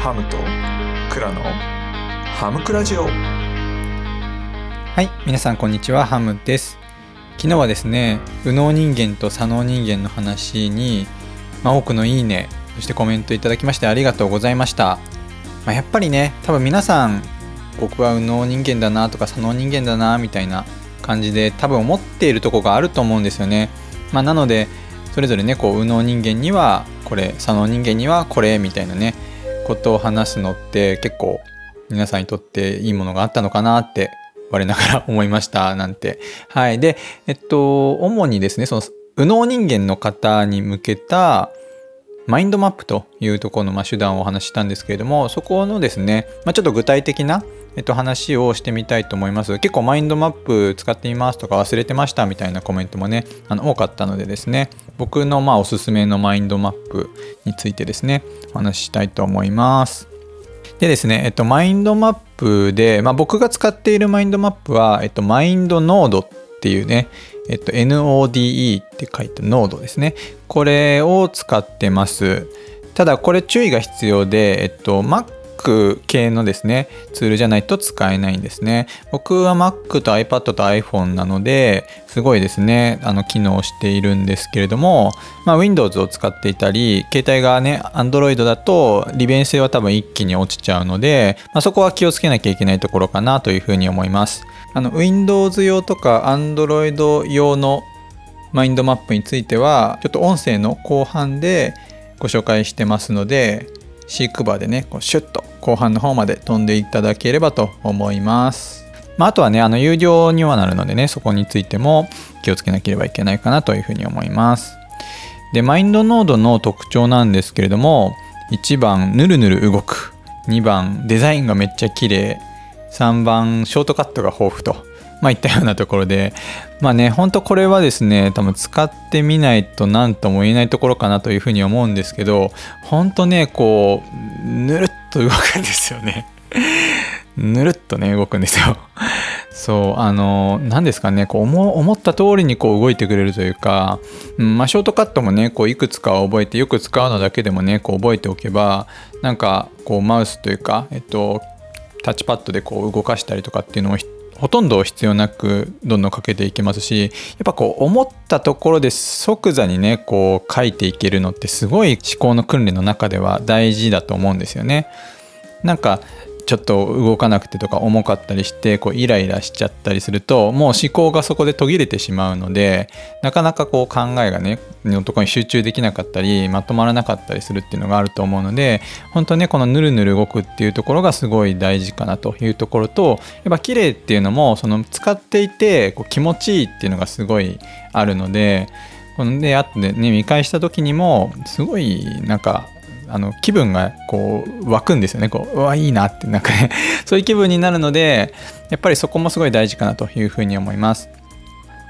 ハムとクラのハムクラジオ。はい皆さんこんにちは。ハムです。昨日はですね右脳人間と左脳人間の話に、まあ、多くのいいねそしてコメントいただきましてありがとうございました、まあ、やっぱりね多分皆さん僕は右脳人間だなとか左脳人間だなみたいな感じで多分思っているとこがあると思うんですよね、まあ、なのでそれぞれねこう右脳人間にはこれ左脳人間にはこれみたいなね。ことを話すのって結構皆さんにとっていいものがあったのかなって我ながら思いましたなんて。はい。で、えっと、主にですね、その右脳人間の方に向けたマインドマップというところのま手段をお話ししたんですけれども、そこのですね、まあ、ちょっと具体的なえっと、話をしてみたいと思います。結構マインドマップ使ってみますとか忘れてましたみたいなコメントもね、あの多かったのでですね、僕のまあおすすめのマインドマップについてですね、お話ししたいと思います。でですね、えっと、マインドマップで、まあ、僕が使っているマインドマップは、えっと、マインドノードっていうね、えっと、NODE って書いたノードですね。これを使ってます。ただこれ注意が必要で、えっと、Mac Mac 系のですね、ツールじゃないと使えないんですね。僕は Mac と iPad と iPhone なので、すごいですね、あの、機能しているんですけれども、まあ、Windows を使っていたり、携帯がね、Android だと利便性は多分一気に落ちちゃうので、まあ、そこは気をつけなきゃいけないところかなというふうに思います。あの、Windows 用とか Android 用のマインドマップについては、ちょっと音声の後半でご紹介してますので、シークバーでね、こうシュッと後半の方まで飛んでいただければと思います。まあ、あとはね、あの有料にはなるのでね、そこについても気をつけなければいけないかなというふうに思います。で、マインドノードの特徴なんですけれども、1番、ぬるぬる動く。2番、デザインがめっちゃ綺麗。3番、ショートカットが豊富と。まあ、いったようなところで、まあね、ほんとこれはですね、多分使ってみないと何とも言えないところかなというふうに思うんですけど、ほんとね、こう、ぬるっと動くんですよね。ぬるっとね、動くんですよ。そう、あの、何ですかね、こう思、思った通りにこう動いてくれるというか、うん、まあ、ショートカットもね、こう、いくつか覚えて、よく使うのだけでもね、こう、覚えておけば、なんか、こう、マウスというか、えっと、タッチパッドでこう動かしたりとかっていうのをほとんど必要なくどんどんかけていけますしやっぱこう思ったところで即座にねこう書いていけるのってすごい思考の訓練の中では大事だと思うんですよね。なんかちょっと動かなくてとか重かったりしてこうイライラしちゃったりするともう思考がそこで途切れてしまうのでなかなかこう考えがねのとこに集中できなかったりまとまらなかったりするっていうのがあると思うので本当ねこのぬるぬる動くっていうところがすごい大事かなというところとやっぱ綺麗っていうのもその使っていてこう気持ちいいっていうのがすごいあるのでこのであってね見返した時にもすごいなんかあの気分がこう湧くんですよね。こううわいいなってなんかね。そういう気分になるのでやっぱりそこもすごい大事かなというふうに思います。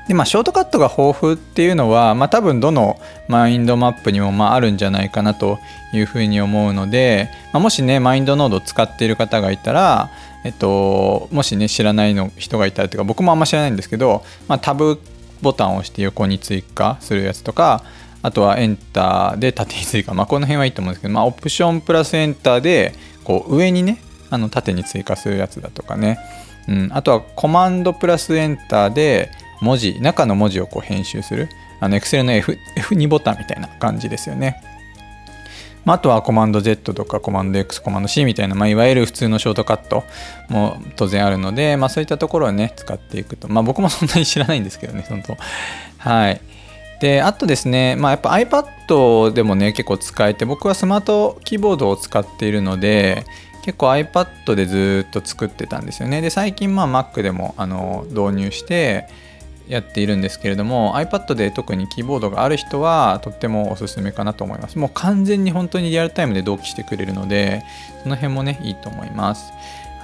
でまあショートカットが豊富っていうのはまあ多分どのマインドマップにもまああるんじゃないかなというふうに思うので、まあ、もしねマインドノードを使っている方がいたらえっともしね知らないの人がいたらというか僕もあんま知らないんですけど、まあ、タブボタンを押して横に追加するやつとかあとはエンターで縦に追加、まあ、この辺はいいと思うんですけど、まあ、オプションプラスエンターでこう上にねあの縦に追加するやつだとかね、うん、あとはコマンドプラスエンターで文字中の文字をこう編集するあの Excel の F F2 ボタンみたいな感じですよね。まあ、あとはコマンド Z とかコマンド X、コマンド C みたいな、まあ、いわゆる普通のショートカットも当然あるので、まあ、そういったところをね、使っていくと。まあ、僕もそんなに知らないんですけどね、本当。はい。であとですね、まあ、やっぱ iPad でもね結構使えて僕はスマートキーボードを使っているので結構 iPad でずっと作ってたんですよね。で最近まあ Mac でもあの導入してやっているんですけれども iPad で特にキーボードがある人はとってもおすすめかなと思います。もう完全に本当にリアルタイムで同期してくれるのでその辺もねいいと思います。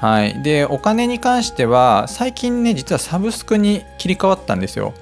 はい。でお金に関しては最近ね実はサブスクに切り替わったんですよ。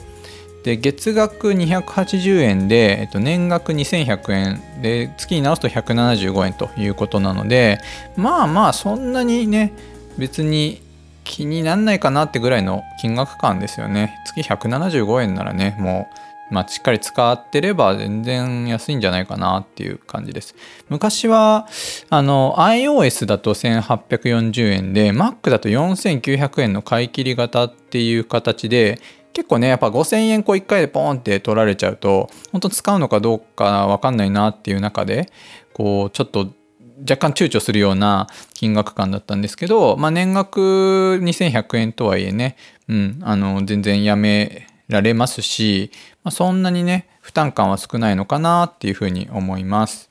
で月額280円で、えっと、年額2100円で月に直すと175円ということなのでまあまあそんなにね別に気になんないかなってぐらいの金額感ですよね月175円ならねもうまあ、しっかり使ってれば全然安いんじゃないかなっていう感じです。昔はあの iOS だと1840円で Mac だと4900円の買い切り型っていう形で結構ねやっぱ5000円こう1回でポンって取られちゃうと本当使うのかどうか分かんないなっていう中でこうちょっと若干躊躇するような金額感だったんですけど、まあ、年額2100円とはいえね、うん、あの全然やめられますし、まあ、そんなにね負担感は少ないのかなっていうふうに思います。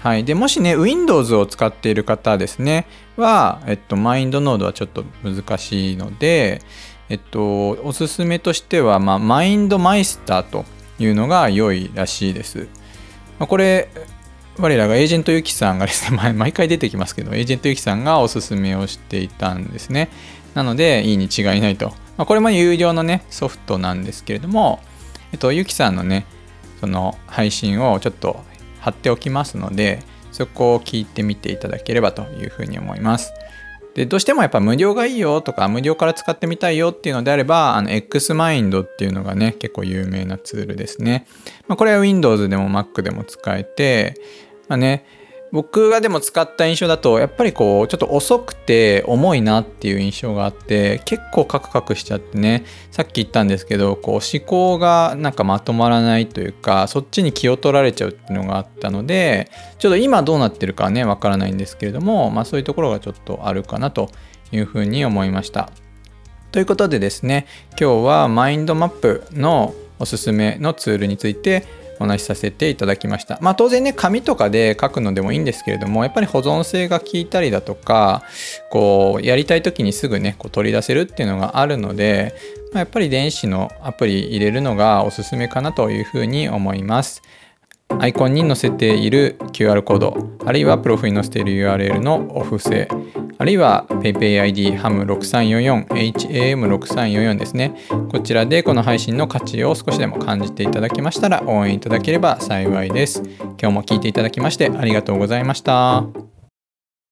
はい、でもしね Windows を使っている方ですねは、えっと、マインドノードはちょっと難しいので、えっと、おすすめとしては、まあ、マインドマイスターというのが良いらしいです。まあ、これ我らがエージェントユキさんがですね、毎回出てきますけど、エージェントユキさんがおすすめをしていたんですね。なので、いいに違いないと。まあ、これも有料のね、ソフトなんですけれども、えっと、ユキさんのね、その配信をちょっと貼っておきますので、そこを聞いてみていただければというふうに思います。で、どうしてもやっぱ無料がいいよとか、無料から使ってみたいよっていうのであれば、あの、X マインドっていうのがね、結構有名なツールですね。まあ、これは Windows でも Mac でも使えて、まあね、僕がでも使った印象だとやっぱりこうちょっと遅くて重いなっていう印象があって結構カクカクしちゃってねさっき言ったんですけどこう思考がなんかまとまらないというかそっちに気を取られちゃうっていうのがあったのでちょっと今どうなってるかねわからないんですけれどもまあそういうところがちょっとあるかなというふうに思いました。ということでですね今日はマインドマップのおすすめのツールについてお話しさせていただきました。まあ当然ね、紙とかで書くのでもいいんですけれども、やっぱり保存性が効いたりだとか、こう、やりたい時にすぐね、こう取り出せるっていうのがあるので、まあ、やっぱり電子のアプリ入れるのがおすすめかなというふうに思います。アイコンに載せている QR コード、あるいはプロフに載せている URL のお布施、あるいは PayPayID HAM6344、HAM6344 ですね。こちらでこの配信の価値を少しでも感じていただけましたら応援いただければ幸いです。今日も聴いていただきましてありがとうございました。